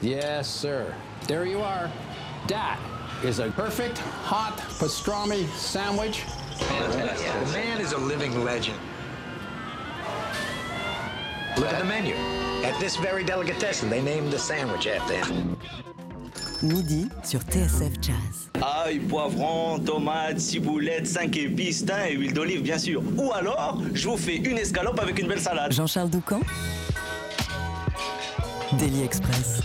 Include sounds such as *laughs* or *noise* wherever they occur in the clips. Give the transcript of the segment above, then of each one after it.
Yes, sir. There you are. That is a perfect hot pastrami sandwich. The man is a living legend. Look at the menu. At this very delicatessen, they named the sandwich after him. Midi sur TSF Jazz. Ail, poivron, tomates, ciboulette, 5 épices, thym et huile d'olive, bien sûr. Ou alors, je vous fais une escalope avec une belle salade. Jean-Charles Doucan Daily Express.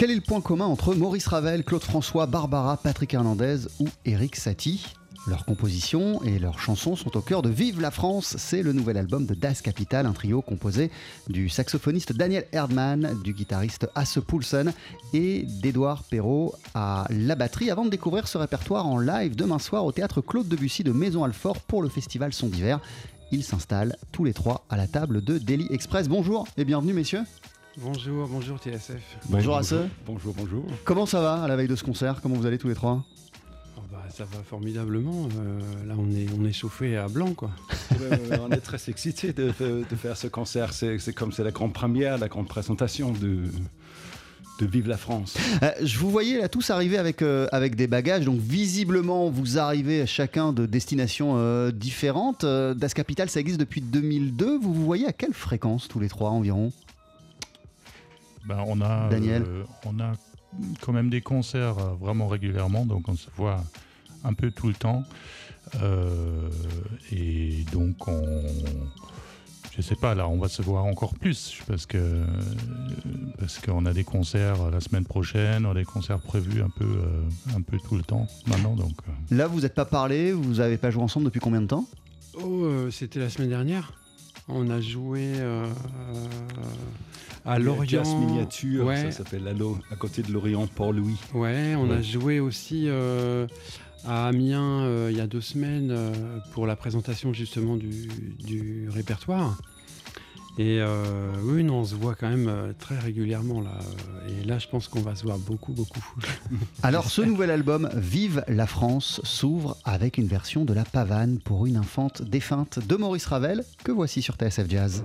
Quel est le point commun entre Maurice Ravel, Claude François, Barbara, Patrick Hernandez ou Eric Satie? Leurs compositions et leurs chansons sont au cœur de Vive la France. C'est le nouvel album de Das Capital, un trio composé du saxophoniste Daniel Erdmann, du guitariste Asse Poulsen et d'Edouard Perrault à la batterie. Avant de découvrir ce répertoire en live demain soir au théâtre Claude Debussy de Maison Alfort pour le festival Son d'hiver, ils s'installent tous les trois à la table de Daily Express. Bonjour et bienvenue messieurs. Bonjour, bonjour TSF. Bonjour Asse. Bonjour, bonjour. Comment ça va à la veille de ce concert Comment vous allez tous les trois? Oh bah, ça va formidablement. Euh, là, on est, on est chauffé à blanc, quoi. *laughs* Ouais, ouais, ouais, on est très excités de, de- de faire ce concert. C'est c'est comme c'est la grande première, la grande présentation de, de Vive la France. Euh, je vous voyais là tous arriver avec, euh, avec des bagages, donc visiblement vous arrivez chacun de destinations euh, différentes. Euh, das Capital, ça existe depuis 2002. Vous vous voyez à quelle fréquence tous les trois environ? Ben, on a, Daniel euh, on a quand même des concerts euh, vraiment régulièrement, donc on se voit un peu tout le temps. Euh, et donc on, je sais pas, là on va se voir encore plus parce que parce qu'on a des concerts la semaine prochaine, on a des concerts prévus un peu euh, un peu tout le temps maintenant, donc. Là, vous n'êtes pas parlé, vous n'avez pas joué ensemble depuis combien de temps? Oh, euh, c'était la semaine dernière. On a joué euh, à Lorient. Jazz miniature, Ouais, ça s'appelle à, à côté de Lorient, Port-Louis. ouais, on a joué aussi euh, à Amiens euh, il y a deux semaines euh, pour la présentation justement du, du répertoire. Et euh, oui, non, on se voit quand même euh, très régulièrement là. Et là, je pense qu'on va se voir beaucoup, beaucoup. *laughs* Alors, ce nouvel album, Vive la France, s'ouvre avec une version de La Pavane pour une infante défunte de Maurice Ravel, que voici sur TSF Jazz.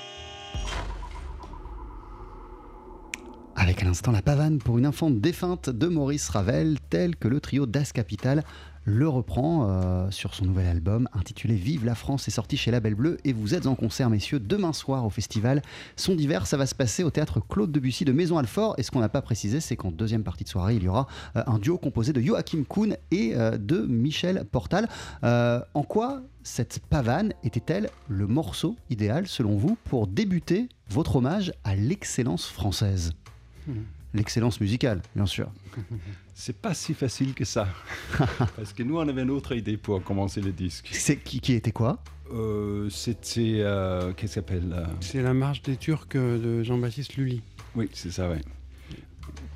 L'instant la pavane pour une infante défunte de Maurice Ravel, tel que le trio Das Capital le reprend euh, sur son nouvel album intitulé Vive la France, est sorti chez La Belle Bleue et vous êtes en concert messieurs demain soir au festival Son d'hiver, ça va se passer au théâtre Claude Debussy de Maison Alfort et ce qu'on n'a pas précisé c'est qu'en deuxième partie de soirée il y aura euh, un duo composé de Joachim Kuhn et euh, de Michel Portal. En quoi cette pavane était-elle le morceau idéal selon vous pour débuter votre hommage à l'excellence française? L'excellence musicale, bien sûr. *laughs* C'est pas si facile que ça. *laughs* Parce que nous, on avait une autre idée pour commencer le disque. C'est qui, qui était quoi? Euh, C'était. euh, Qu'est-ce qu'il s'appelle euh, C'est la marche des Turcs de Jean-Baptiste Lully. Oui, c'est ça, oui.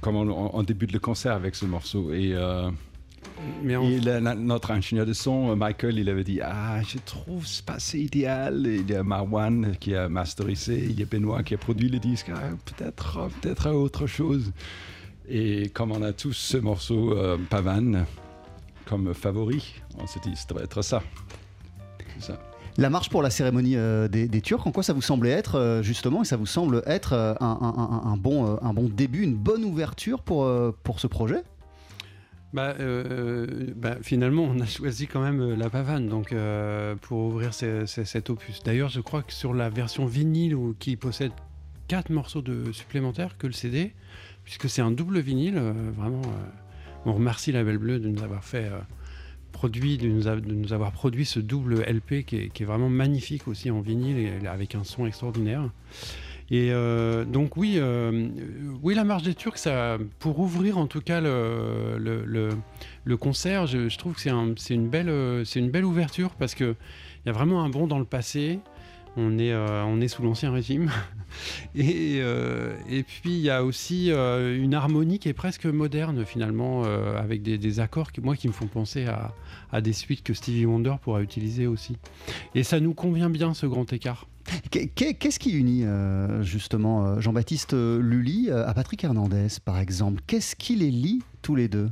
Comme on, on- on débute le concert avec ce morceau. Et, euh, Mais et la- la- notre ingénieur de son, euh, Michael, il avait dit Ah, je trouve c'est pas assez idéal. Et il y a Marwan qui a masterisé, il y a Benoît qui a produit le disque. Ah, peut-être, euh, peut-être autre chose. Et comme on a tous ce morceau euh, Pavane comme favori, on s'est dit Ça doit être ça. La marche pour la cérémonie euh, des, des Turcs, en quoi ça vous semblait être euh, justement et ça vous semble être euh, un, un- un- un bon, euh, un bon début, une bonne ouverture pour, euh, pour ce projet? Bah, euh, bah, finalement, on a choisi quand même euh, la pavane donc, euh, pour ouvrir ce- ce- cet opus. D'ailleurs, je crois que sur la version vinyle qui possède quatre morceaux de supplémentaires que le CD, puisque c'est un double vinyle, vraiment, on remercie la Belle Bleue de nous avoir fait produit, de nous, de nous avoir produit ce double LP qui est, qui est vraiment magnifique aussi en vinyle et avec un son extraordinaire. Et euh, donc oui, euh, oui, la marche des Turcs, ça, pour ouvrir en tout cas le, le, concert, je, trouve que c'est un- c'est une, belle, euh, une belle ouverture parce qu'il y a vraiment un bond dans le passé. On est, on est sous l'ancien régime. *laughs* Et, et puis il y a aussi une harmonie qui est presque moderne finalement, avec des, des accords qui, moi, qui me font penser à, à des suites que Stevie Wonder pourra utiliser aussi. Et ça nous convient bien ce grand écart. Qu'est- qu'est- Qu'est-ce qui unit euh, justement euh, Jean-Baptiste euh, Lully à Patrick Hernandez par exemple? Qu'est-ce qui les lie tous les deux?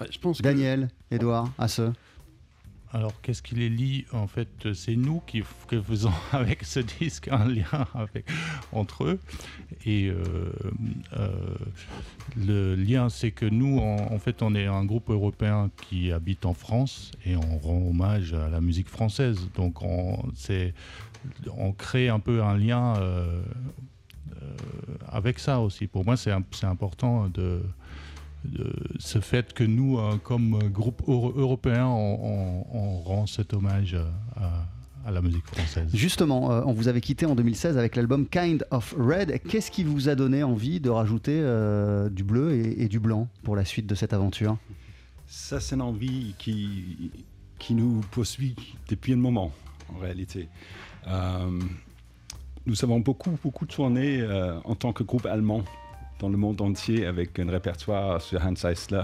Ouais, je pense que- Daniel, Edouard, Asse Alors, qu'est-ce qui les lie En fait, c'est nous qui, faisons *laughs* avec ce disque un lien entre eux. Et euh, euh, le lien, c'est que nous, en, fait, on est un groupe européen qui habite en France et on rend hommage à la musique française. Donc, on, crée un peu un lien euh, avec ça aussi. Pour moi, c'est important de ce fait que nous, euh, comme groupe euro- européen, on, on- on rend cet hommage euh, à, à la musique française. Justement, euh, on vous avait quitté en 2016 avec l'album Kind of Red. Qu'est-ce qui vous a donné envie de rajouter euh, du bleu et, et du blanc pour la suite de cette aventure? Ça, c'est une envie qui, qui nous poursuit depuis un moment, en réalité. Euh, nous avons beaucoup, beaucoup tourné euh, en tant que groupe allemand dans le monde entier avec un répertoire sur Hans Eisler.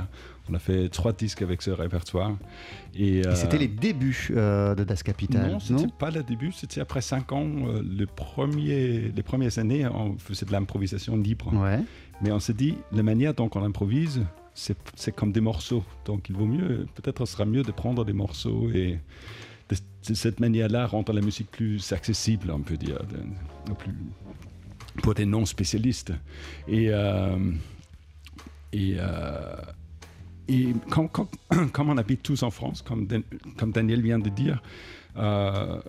On a fait trois disques avec ce répertoire. Et, Et euh, C'était les débuts euh, de Das Kapital, Non, c'était pas le début, c'était après cinq ans. euh, le premier, les premières années, on faisait de l'improvisation libre. Ouais. Mais on s'est dit, la manière dont on improvise, c'est c'est comme des morceaux. Donc il vaut mieux, peut-être ce sera mieux de prendre des morceaux et de, de cette manière-là rendre la musique plus accessible, on peut dire, de- de plus, pour des non-spécialistes. Et, euh, et, euh, et comme, comme- *clears throat* comme on habite tous en France, comme, comme Daniel vient de dire, euh,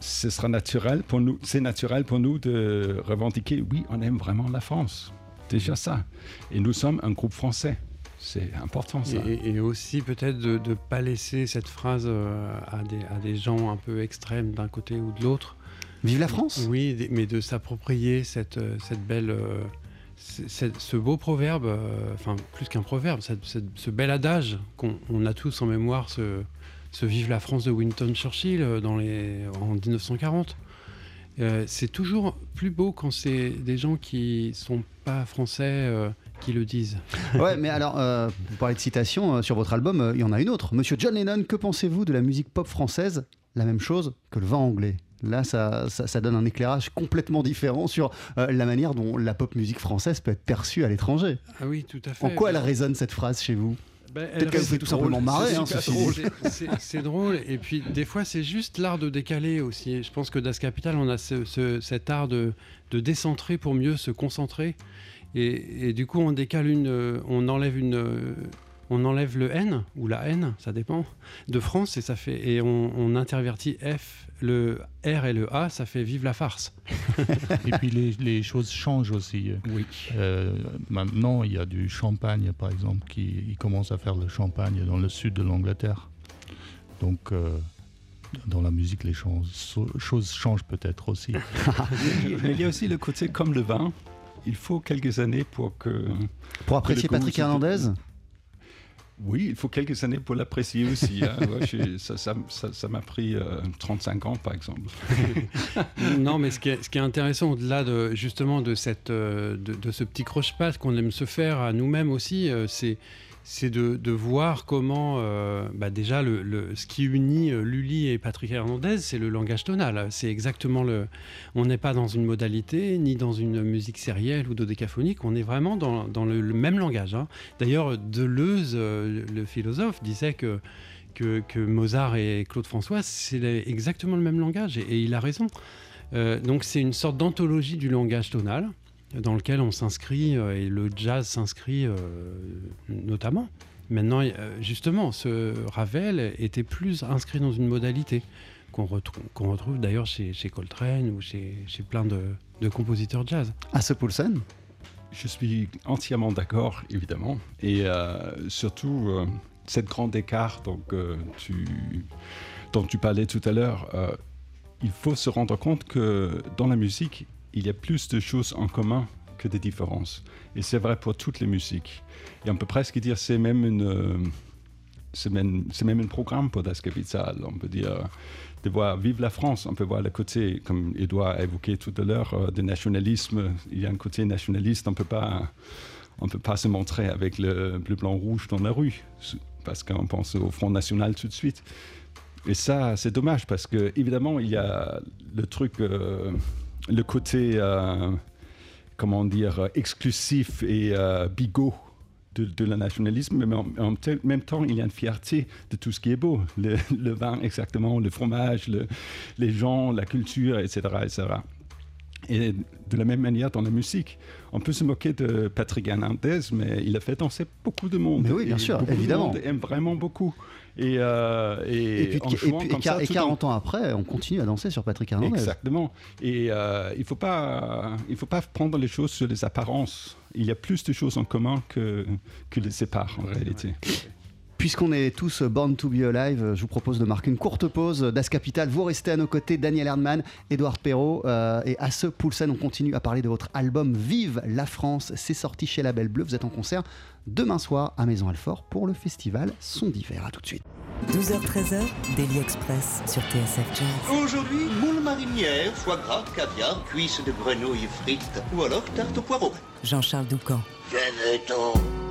ce sera naturel pour nous, c'est naturel pour nous de revendiquer, oui, on aime vraiment la France. Déjà ça. Et nous sommes un groupe français. C'est important ça. Et, aussi peut-être de ne pas laisser cette phrase à, des, à des gens un peu extrêmes d'un côté ou de l'autre. Vive la France Oui, mais de s'approprier cette, euh, cette belle, euh, cette- ce beau proverbe, euh, enfin plus qu'un proverbe, cette- cette- ce bel adage qu'on on a tous en mémoire, ce, ce Vive la France de Winston Churchill dans les, en 1940. Euh, c'est toujours plus beau quand c'est des gens qui sont pas français euh, qui le disent. Ouais, *laughs* mais alors, vous parlez de citation sur votre album, il y en a une autre. Monsieur John Lennon, que pensez-vous de la musique pop française? La même chose que le vent anglais. Là, ça, ça, ça donne un éclairage complètement différent sur euh, la manière dont la pop musique française peut être perçue à l'étranger. Ah oui, tout à fait. En quoi elle résonne cette phrase chez vous? Ben, Peut-être qu'elle vous fait tout simplement marrer, hein, C'est drôle. C'est- C'est drôle. Et puis, des fois, c'est juste l'art de décaler aussi. Je pense que Das Capital, on a ce- ce- cet art de, de décentrer pour mieux se concentrer. Et, et du coup, on décale une. euh, On enlève une. euh, On enlève le N ou la N, ça dépend, de France et ça fait et on, on intervertit F, le R et le A, ça fait vive la farce. *laughs* Et puis les, les choses changent aussi. Oui. Euh, maintenant, il y a du champagne, par exemple, qui commence à faire le champagne dans le sud de l'Angleterre. Donc, euh, dans la musique, les choses, choses changent peut-être aussi. *laughs* Mais il y a aussi le côté comme le vin. Il faut quelques années pour que. Pour apprécier Patrick Hernandez? Oui, il faut quelques années pour l'apprécier aussi. hein. *laughs* Ouais, ça ça- ça- ça m'a pris euh, 35 ans, par exemple. *laughs* non, mais ce qui est, ce qui est intéressant au-delà de justement de cette euh, de, de ce petit croche-patte qu'on aime se faire à nous-mêmes aussi, euh, c'est c'est de, voir comment euh, bah déjà le, ce qui unit euh, Lully et Patrick Hernandez, c'est le langage tonal. C'est exactement le. On n'est pas dans une modalité ni dans une musique sérielle ou dodécaphonique. On est vraiment dans, le, même langage. hein. D'ailleurs, Deleuze, euh, le philosophe, disait que que, Mozart et Claude François, c'est exactement le même langage, et, il a raison. Donc c'est une sorte d'anthologie du langage tonal, dans lequel on s'inscrit, euh, et le jazz s'inscrit euh, notamment. Maintenant, euh, justement, ce Ravel était plus inscrit dans une modalité qu'on retrou- qu'on retrouve d'ailleurs chez, chez Coltrane ou chez, chez plein de, de compositeurs jazz. À ce Poulsen Je suis entièrement d'accord, évidemment. Et euh, surtout, euh, cette grande écart donc, euh, tu, dont tu parlais tout à l'heure, euh, il faut se rendre compte que dans la musique, il y a plus de choses en commun que de différences. Et c'est vrai pour toutes les musiques. Et on peut presque dire c'est même une... euh, c'est même, un programme pour Das Kapital. On peut dire de voir Vive la France. On peut voir le côté, comme Edouard a évoqué tout à l'heure, euh, de nationalisme. Il y a un côté nationaliste. On peut pas, on peut pas se montrer avec le bleu, blanc, rouge dans la rue parce qu'on pense au Front National tout de suite. Et ça, c'est dommage parce que évidemment, il y a le truc, euh, le côté, euh, comment dire, euh, exclusif et euh, bigot de, de le nationalisme, mais en, même temps, il y a une fierté de tout ce qui est beau. Le, le vin, exactement, le fromage, le- les gens, la culture, etc., etc. Et de la même manière dans la musique. On peut se moquer de Patrick Hernandez, mais il a fait danser beaucoup de monde. Mais oui, bien sûr, évidemment. monde aime vraiment beaucoup. Et, euh, et, Et, puis, en et, jouant puis- comme et ça, quar- et tout en- 40 ans après, on continue à danser sur Patrick Hernandez. Exactement. Et euh, il ne faut, pas- il faut pas prendre les choses sur les apparences. Il y a plus de choses en commun que, que les séparent en réalité. Puisqu'on est tous born to be alive, je vous propose de marquer une courte pause. Das Capital, vous restez à nos côtés, Daniel Erdmann, Édouard Perrault euh, et à ce Poulsen, on continue à parler de votre album Vive la France. C'est sorti chez Label Bleu. Vous êtes en concert demain soir à Maison Alfort pour le festival Son d'hiver. À tout de suite. 12h-13h, Daily Express sur TSF Jazz. Aujourd'hui, moule marinière, foie gras, caviar, cuisses de grenouille frites ou alors tarte au poireau. Jean-Charles Doucan. Venez-t'en.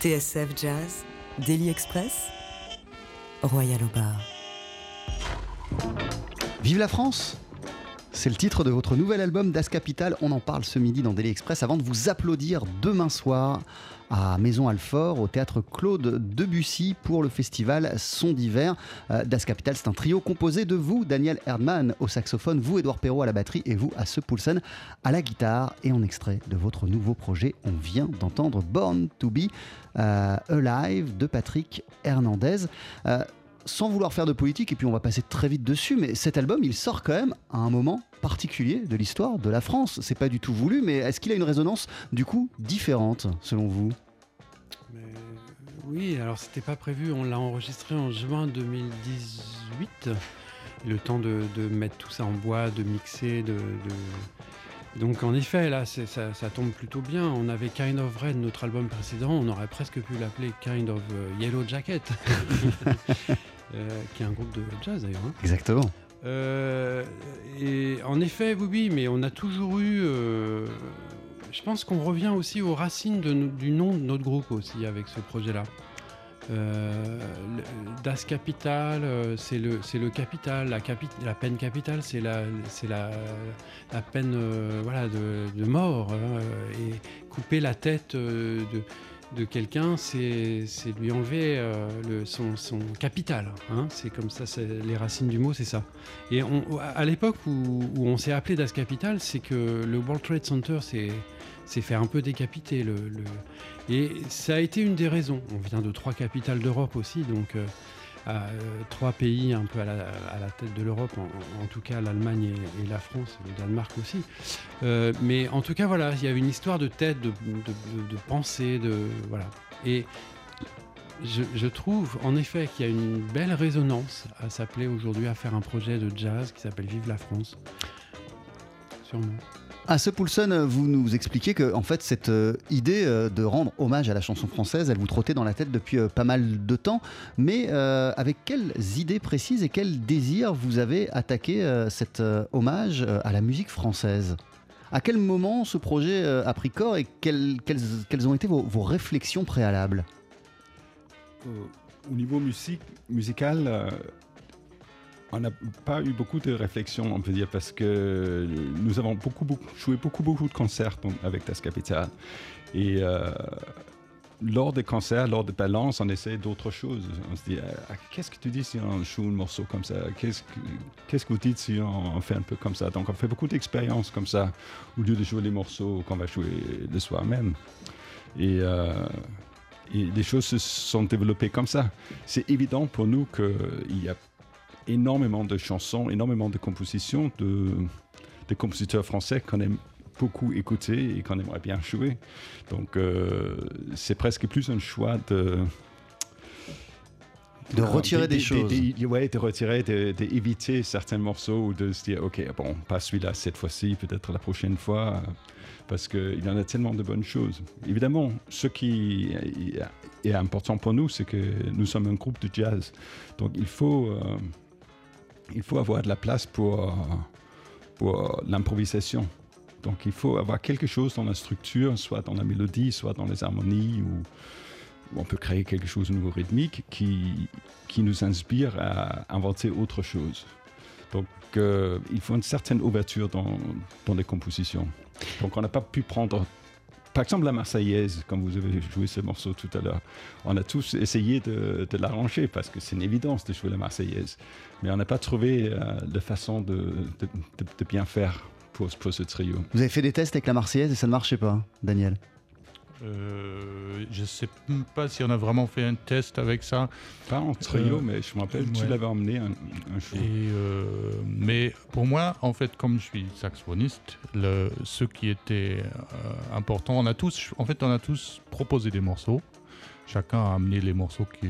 TSF Jazz, Daily Express, Royal au. Vive la France c'est le titre de votre nouvel album Das Capital. On en parle ce midi dans Daily Express avant de vous applaudir demain soir à Maison Alfort, au théâtre Claude Debussy pour le festival Son d'hiver. Euh, das Capital, c'est un trio composé de vous, Daniel Erdmann au saxophone, vous, Edouard Perrault à la batterie et vous, Asse Poulsen à la guitare. Et en extrait de votre nouveau projet, on vient d'entendre Born to Be euh, Alive de Patrick Hernandez. Euh, sans vouloir faire de politique, et puis on va passer très vite dessus, mais cet album, il sort quand même à un moment particulier de l'histoire de la France. C'est pas du tout voulu, mais est-ce qu'il a une résonance du coup différente selon vous? Oui, alors c'était pas prévu. On l'a enregistré en juin 2018. Le temps de, mettre tout ça en bois, de mixer, de, Donc en effet, là, ça, ça, tombe plutôt bien. On avait Kind of Red, notre album précédent, on aurait presque pu l'appeler Kind of euh, Yellow Jacket. *laughs* Euh, qui est un groupe de jazz d'ailleurs. Hein. Exactement. Euh, et en effet, oui, mais on a toujours eu. Euh, je pense qu'on revient aussi aux racines du nom de notre groupe aussi avec ce projet-là. Das Capital, c'est le, le capital, la, peine capitale, c'est la, la, la peine voilà, de, mort. Hein, et couper la tête de, de quelqu'un, c'est lui enlever euh, le, son, capital. Hein. C'est comme ça, les racines du mot, c'est ça. Et à l'époque où, on s'est appelé Das Capital, c'est que le World Trade Center s'est fait un peu décapiter. Le, Et ça a été une des raisons. On vient de trois capitales d'Europe aussi, donc. Euh, à, trois pays un peu à la, tête de l'Europe, en, tout cas l'Allemagne et, la France, le Danemark aussi. mais en tout cas, voilà, il y avait une histoire de tête, de, de, pensée, de voilà. Et je, trouve en effet qu'il y a une belle résonance à s'appeler aujourd'hui à faire un projet de jazz qui s'appelle Vive la France. Sûrement. À ce Poulson, vous nous expliquez que en fait cette euh, idée euh, de rendre hommage à la chanson française, elle vous trottait dans la tête depuis euh, pas mal de temps. Mais avec quelles idées précises et quels désirs vous avez attaqué cet hommage à la musique française? À quel moment ce projet a pris corps et quelles, ont été vos réflexions préalables? Au niveau musical, euh, on n'a pas eu beaucoup de réflexion, on peut dire, parce que nous avons beaucoup, joué beaucoup, beaucoup de concerts avec Das Capital. Et euh, lors des concerts, lors des balances, on essaie d'autres choses. On se dit, ah, qu'est-ce que tu dis si on joue un morceau comme ça? Qu'est-ce que, que vous dites si on, fait un peu comme ça? Donc on fait beaucoup d'expériences comme ça, au lieu de jouer les morceaux qu'on va jouer le soir même. Et euh, les choses se sont développées comme ça. C'est évident pour nous qu'il y a énormément de chansons, énormément de compositions de, compositeurs français qu'on aime beaucoup écouter et qu'on aimerait bien jouer. Donc euh, c'est presque plus un choix de... De retirer des, choses. Oui, de retirer, d'éviter certains morceaux ou de se dire, OK, bon, pas celui-là cette fois-ci, peut-être la prochaine fois parce qu'il y en a tellement de bonnes choses. Évidemment, ce qui est important pour nous, c'est que nous sommes un groupe de jazz. Donc il faut, euh, il faut avoir de la place pour, pour l'improvisation. Donc il faut avoir quelque chose dans la structure, soit dans la mélodie, soit dans les harmonies, ou, on peut créer quelque chose de nouveau rythmique qui, qui nous inspire à inventer autre chose. Donc euh, il faut une certaine ouverture dans, dans les compositions. Donc on n'a pas pu prendre par exemple, la Marseillaise, comme vous avez joué ce morceau tout à l'heure, on a tous essayé de, l'arranger parce que c'est une évidence de jouer la Marseillaise. Mais on n'a pas trouvé euh, de façon de, bien faire pour, ce trio. Vous avez fait des tests avec la Marseillaise et ça ne marchait pas, Daniel? Euh, je ne sais pas si on a vraiment fait un test avec ça. Pas en trio, euh, mais je me rappelle, tu l'avais emmené un, un jour. Euh, mais pour moi, en fait, comme je suis saxophoniste, le, ce qui était important, on a tous, en fait, on a tous proposé des morceaux. Chacun a amené les morceaux qui,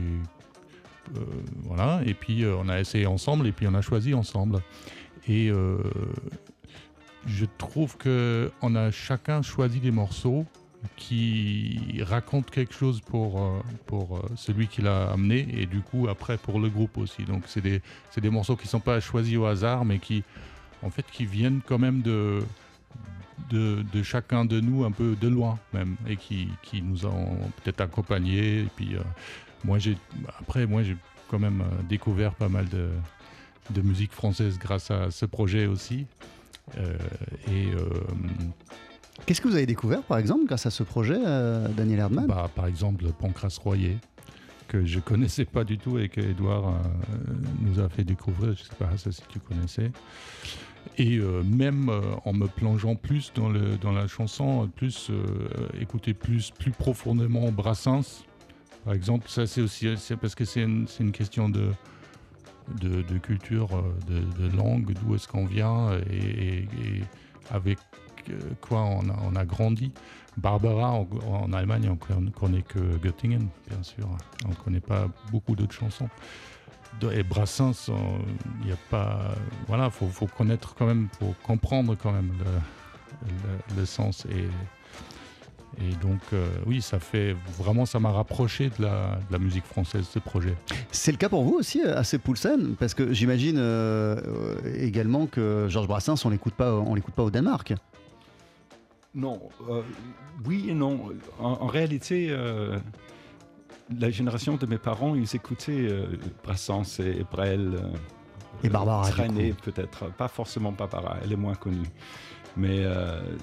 voilà, et puis on a essayé ensemble, et puis on a choisi ensemble. Et je trouve que on a chacun choisi des morceaux qui raconte quelque chose pour, euh, pour euh, celui qui l'a amené et du coup après pour le groupe aussi. Donc c'est des, des, morceaux qui ne sont pas choisis au hasard mais qui en fait qui viennent quand même de, de, chacun de nous un peu de loin même et qui, qui nous ont peut-être accompagnés. Et puis euh, moi j'ai après moi j'ai quand même découvert pas mal de, de musique française grâce à ce projet aussi. et Qu'est-ce que vous avez découvert, par exemple, grâce à ce projet, euh, Daniel Erdmann bah, Par exemple, le Pancras Royer, que je ne *laughs* connaissais pas du tout et que Edouard euh, nous a fait découvrir. Je ne sais pas si tu connaissais. Et euh, même en me plongeant plus dans, la chanson, plus écouter plus, plus profondément Brassens, par exemple, ça c'est aussi parce que c'est une, question de, culture, de, langue, d'où est-ce qu'on vient et avec quoi on a, grandi. Barbara, en, Allemagne, on ne connaît que Göttingen, bien sûr. On ne connaît pas beaucoup d'autres chansons. Et Brassens, il n'y a pas. Voilà, faut, faut connaître quand même, faut comprendre quand même le, sens. Et, et donc, euh, oui, ça fait vraiment, ça m'a rapproché de la, musique française, ce projet. C'est le cas pour vous aussi, à Poulsen Parce que j'imagine euh, également que Georges Brassens, on l'écoute pas, on l'écoute pas au Danemark. Non, euh, oui et non. En, réalité, euh, la génération de mes parents, ils écoutaient euh, Brassens et Brel. et Barbara. Traîner peut-être, pas forcément Barbara, elle est moins connue. Mais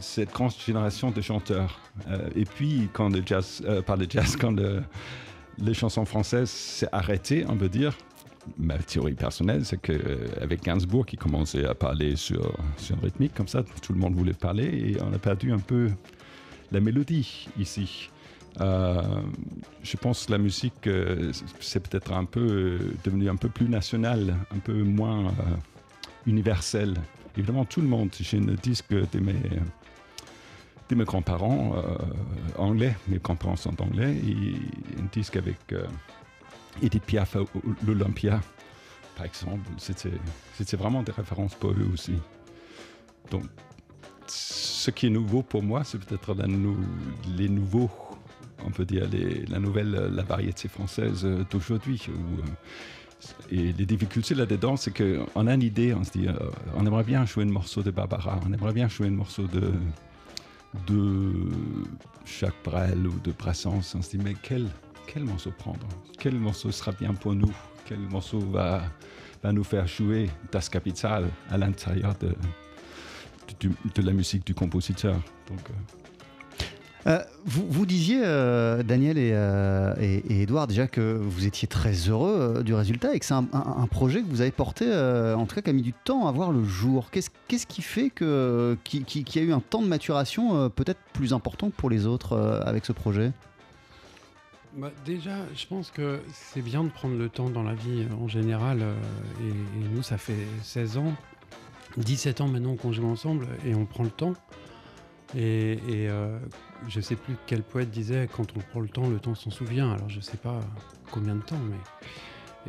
cette grande génération de chanteurs. et puis, quand le jazz, pas le jazz, quand les chansons françaises s'est arrêté, on veut dire, ma théorie personnelle, c'est qu'avec Gainsbourg qui commençait à parler sur, sur une rythmique comme ça, tout le monde voulait parler et on a perdu un peu la mélodie ici. Euh, je pense que la musique, euh, c'est peut-être un peu euh, devenu un peu plus national, un peu moins euh, universel. Évidemment, tout le monde, j'ai un disque de mes, de mes grands-parents euh, anglais, mes grands-parents sont anglais, et un disque avec euh, Edith Piaf à l'Olympia, par exemple. C'était vraiment des références pour eux aussi. Donc, ce qui est nouveau pour moi, c'est peut-être les nouveaux, on peut dire, la nouvelle, la variété française d'aujourd'hui. euh, et les difficultés là-dedans, c'est qu'on a une idée, on se dit, euh, on aimerait bien jouer un morceau de Barbara, on aimerait bien jouer un morceau de, de Jacques Brel ou de Brassens. On se dit, mais quel, quel morceau prendre? Quel morceau sera bien pour nous? Quel morceau va, va nous faire jouer Das Kapital à l'intérieur de, de la musique du compositeur? Euh, Euh, vous, vous disiez, euh, Daniel et, euh, et, Edouard, déjà que vous étiez très heureux du résultat et que c'est un, projet que vous avez porté, en tout cas qui a mis du temps à voir le jour. Qu'est-ce qu'est-ce qui fait que qui, qui- a eu un temps de maturation peut-être plus important que pour les autres avec ce projet? Bah, déjà, je pense que c'est bien de prendre le temps dans la vie euh, en général. euh, et, nous, ça fait 16 ans, 17 ans maintenant qu'on joue ensemble et on prend le temps. Et, et, euh, je sais plus quel poète disait quand on prend le temps, le temps s'en souvient. Alors je sais pas combien de temps, mais.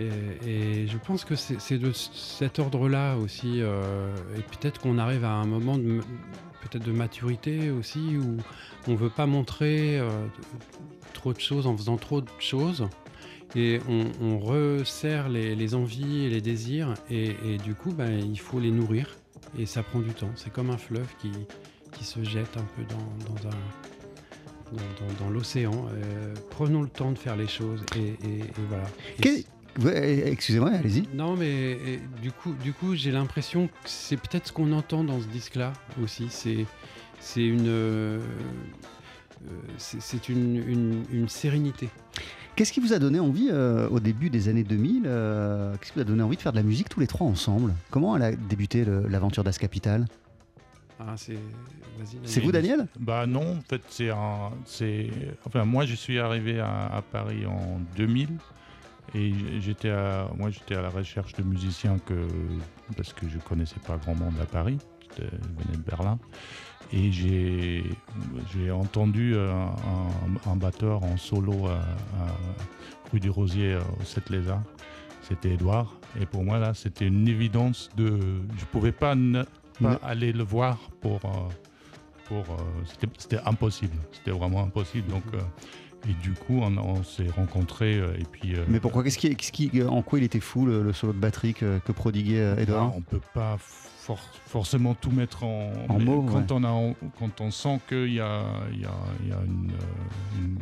Et, je pense que c'est de cet ordre-là aussi. euh, et peut-être qu'on arrive à un moment de, peut-être de maturité aussi où on veut pas montrer euh, trop de choses en faisant trop de choses. Et on, on resserre les, les envies et les désirs. Et, et du coup, ben, il faut les nourrir. Et ça prend du temps. C'est comme un fleuve qui, qui se jette un peu dans, dans un. Dans, dans- dans l'océan. Euh, prenons le temps de faire les choses et, et- et voilà. Et Ouais, Excusez-moi, allez-y. non, mais et, du coup, du coup, j'ai l'impression que c'est peut-être ce qu'on entend dans ce disque-là aussi. C'est, c'est une, euh, euh, c'est, c'est une, une- une sérénité. Qu'est-ce qui vous a donné envie euh, au début des années 2000 euh, Qu'est-ce qui vous a donné envie de faire de la musique tous les trois ensemble? Comment elle a débuté le- l'aventure d'As Capital? Ah, c'est, vas-y. C'est vous, Daniel? Bah non, en fait, c'est un, c'est, enfin, moi, je suis arrivé à, à Paris en 2000 et j'étais à, moi, j'étais à la recherche de musiciens que, parce que je connaissais pas grand monde à Paris, je venais de Berlin, et j'ai, j'ai entendu euh, un, un batteur en solo à, à rue du Rosier euh, au 7 Lézard. C'était Edouard, et pour moi là, c'était une évidence de, je pouvais pas ne pas aller le voir pour euh, pour, c'était- c'était impossible, c'était vraiment impossible. Donc, euh, et du coup, on, on s'est rencontrés euh, et puis. euh, Mais pourquoi Qu'est-ce qui, qu'est-ce qui- En quoi il était fou le, le solo de batterie que, que prodiguait euh, Edouard on peut pas for- forcément tout mettre en, En mots, Quand on a, quand on sent qu'il y a, il y a, il y a une, euh, une,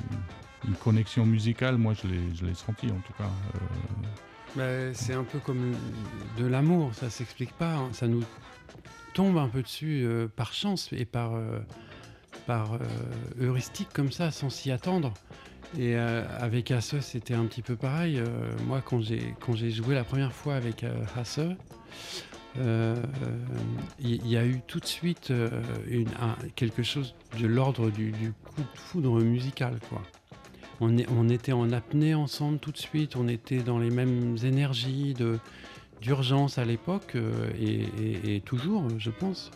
une connexion musicale, moi je l'ai, je l'ai senti en tout cas. euh, Bah, c'est un peu comme de l'amour, ça s'explique pas. hein. Ça nous tombe un peu dessus euh, par chance et par, euh, par euh, heuristique comme ça, sans s'y attendre. Et euh, avec Hasse, c'était un petit peu pareil. Euh, moi, quand j'ai quand j'ai joué la première fois avec Hasse, il y, a eu tout de suite quelque chose de l'ordre du, coup de foudre musical, quoi. On, est- on était en apnée ensemble tout de suite, on était dans les mêmes énergies de d'urgence à l'époque et toujours, je pense,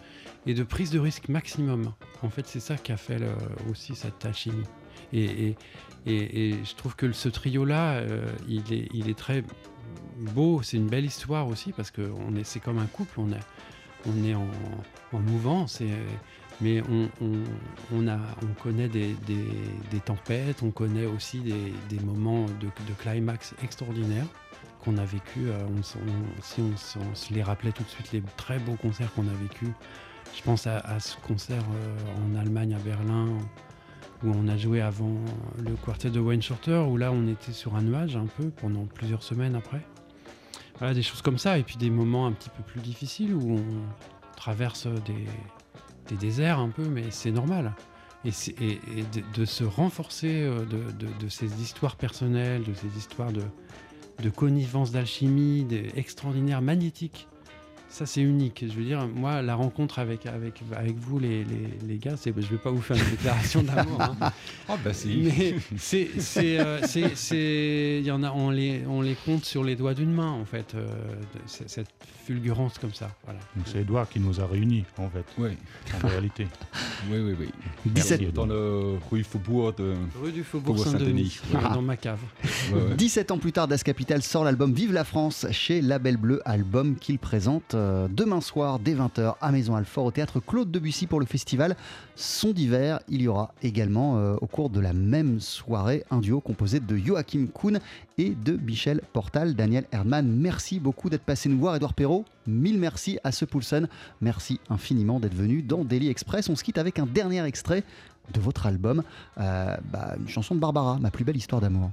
et de prise de risque maximum. En fait, c'est ça qui a fait le- aussi cette alchimie. Et, et- et- je trouve que ce trio-là, euh, il, est, il est très beau. C'est une belle histoire aussi parce que on est, c'est comme un couple. On est, on est en, en mouvance, et, mais on, on- a, on connaît des, des- des tempêtes, on connaît aussi des, des moments de, de climax extraordinaires qu'on a vécu. euh, si on se les rappelait tout de suite, les très beaux concerts qu'on a vécu. Je pense à, ce concert euh, en Allemagne, à Berlin, où on a joué avant le quartet de Wayne Shorter, où là on était sur un nuage un peu pendant plusieurs semaines après. Voilà, des choses comme ça, et puis des moments un petit peu plus difficiles où on traverse des, déserts un peu, mais c'est normal. Et, de, se renforcer euh, de, de- ces histoires personnelles, de ces histoires de, connivence, d'alchimie, extraordinaires, magnétiques, ça c'est unique. Je veux dire, moi, la rencontre avec, avec, avec vous, les, les, les gars, c'est, je vais pas vous faire une déclaration d'amour. hein. *laughs* Ah bah si. Mais c'est, c'est, euh, c'est, c'est- il y en a, on les, on les compte sur les doigts d'une main, en fait, euh, cette fulgurance comme ça. Voilà. Donc c'est Edouard qui nous a réunis, en fait, Oui, en réalité. oui, oui. oui. 17 Merci, Dans le rue Faubourg de... Rue du Faubourg Faubourg Saint-Denis, Saint-Denis, ouais, dans ma cave. Ouais, ouais. 17 ans plus tard, Das Capital sort l'album Vive la France chez Label Bleu, album qu'il présente euh, demain soir dès 20h à Maison Alfort au théâtre Claude Debussy pour le festival Son d'hiver. Il y aura également euh, au cours de la même soirée un duo composé de Joachim Kuhn et de Michel Portal. Daniel Erdmann, merci beaucoup d'être passé nous voir. Edouard Perrault, mille merci à ce Poulsen. Merci infiniment d'être venu dans Daily Express. On se quitte avec un dernier extrait de votre album, euh, bah, une chanson de Barbara, ma plus belle histoire d'amour.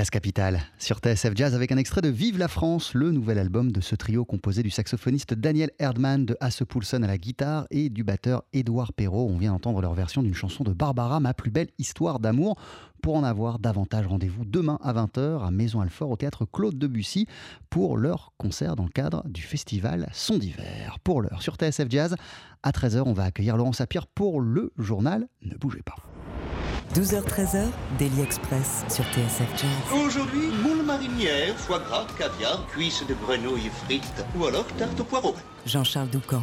Das Capital sur TSF Jazz avec un extrait de Vive la France, le nouvel album de ce trio composé du saxophoniste Daniel Erdmann, de Hasse Poulsen à la guitare et du batteur Édouard Perrault. On vient d'entendre leur version d'une chanson de Barbara, Ma plus belle histoire d'amour. Pour en avoir davantage, rendez-vous demain à 20h à Maison Alfort au théâtre Claude Debussy pour leur concert dans le cadre du festival Son d'hiver. Pour l'heure sur TSF Jazz, à 13h, on va accueillir Laurent Sapir pour le journal. Ne bougez pas. 12h-13h, Daily Express sur TSF Jazz. Aujourd'hui, moule marinière, foie gras, caviar, cuisses de grenouille frites ou alors tarte au poireau. Jean-Charles Doucan.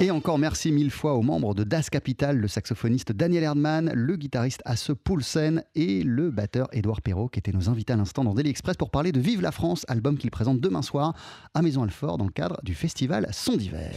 Et encore merci mille fois aux membres de Das Capital, le saxophoniste Daniel Erdmann, le guitariste Asse Poulsen et le batteur Édouard Perrault qui étaient nos invités à l'instant dans Daily Express pour parler de Vive la France, album qu'il présente demain soir à Maison Alfort dans le cadre du festival Son d'hiver.